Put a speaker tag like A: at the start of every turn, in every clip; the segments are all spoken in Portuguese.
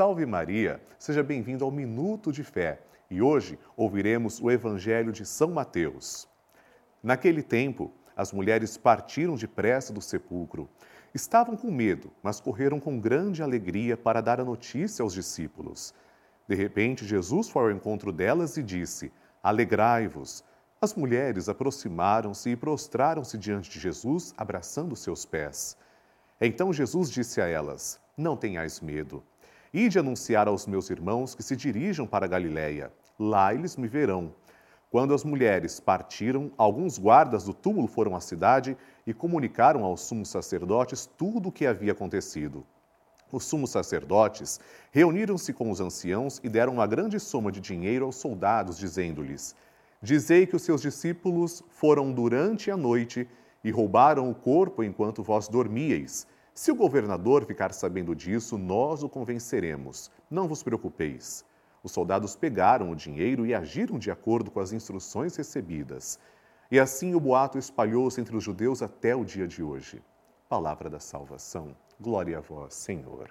A: Salve Maria! Seja bem-vindo ao Minuto de Fé e hoje ouviremos o Evangelho de São Mateus. Naquele tempo, as mulheres partiram depressa do sepulcro. Estavam com medo, mas correram com grande alegria para dar a notícia aos discípulos. De repente, Jesus foi ao encontro delas e disse: Alegrai-vos. As mulheres aproximaram-se e prostraram-se diante de Jesus, abraçando seus pés. Então Jesus disse a elas: Não tenhais medo. Ide anunciar aos meus irmãos que se dirijam para Galiléia. Lá eles me verão. Quando as mulheres partiram, alguns guardas do túmulo foram à cidade e comunicaram aos sumos sacerdotes tudo o que havia acontecido. Os sumos sacerdotes reuniram-se com os anciãos e deram uma grande soma de dinheiro aos soldados, dizendo-lhes: Dizei que os seus discípulos foram durante a noite e roubaram o corpo enquanto vós dormíeis. Se o governador ficar sabendo disso, nós o convenceremos. Não vos preocupeis. Os soldados pegaram o dinheiro e agiram de acordo com as instruções recebidas. E assim o boato espalhou-se entre os judeus até o dia de hoje. Palavra da salvação. Glória a vós, Senhor.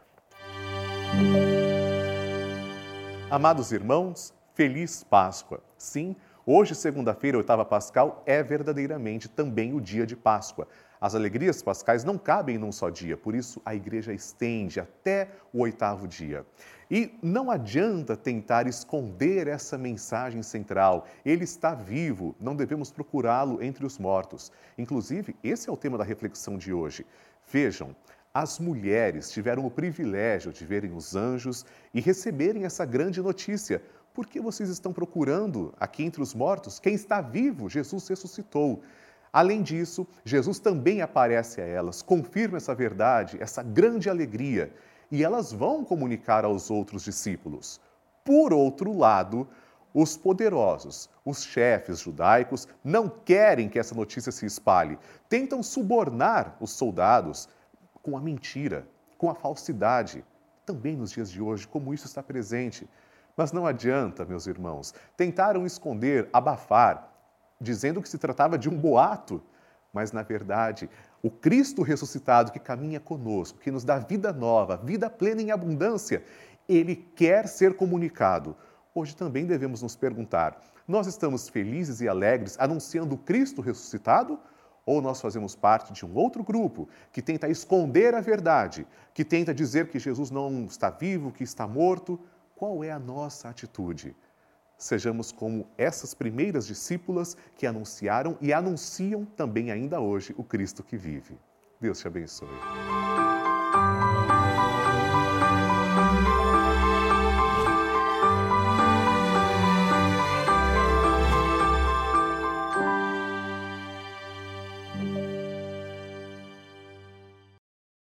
A: Amados irmãos, feliz Páscoa. Sim, hoje, segunda-feira, oitava pascal, é verdadeiramente também o dia de Páscoa. As alegrias pascais não cabem num só dia, por isso a igreja estende até o oitavo dia. E não adianta tentar esconder essa mensagem central. Ele está vivo, não devemos procurá-lo entre os mortos. Inclusive, esse é o tema da reflexão de hoje. Vejam, as mulheres tiveram o privilégio de verem os anjos e receberem essa grande notícia. Por que vocês estão procurando aqui entre os mortos quem está vivo? Jesus ressuscitou. Além disso, Jesus também aparece a elas, confirma essa verdade, essa grande alegria, e elas vão comunicar aos outros discípulos. Por outro lado, os poderosos, os chefes judaicos, não querem que essa notícia se espalhe, tentam subornar os soldados com a mentira, com a falsidade. Também nos dias de hoje, como isso está presente. Mas não adianta, meus irmãos, tentaram esconder, abafar, dizendo que se tratava de um boato, mas na verdade, o Cristo ressuscitado que caminha conosco, que nos dá vida nova, vida plena em abundância, ele quer ser comunicado. Hoje também devemos nos perguntar: nós estamos felizes e alegres anunciando o Cristo ressuscitado? Ou nós fazemos parte de um outro grupo que tenta esconder a verdade, que tenta dizer que Jesus não está vivo, que está morto? Qual é a nossa atitude? Sejamos como essas primeiras discípulas que anunciaram e anunciam também ainda hoje o Cristo que vive. Deus te abençoe.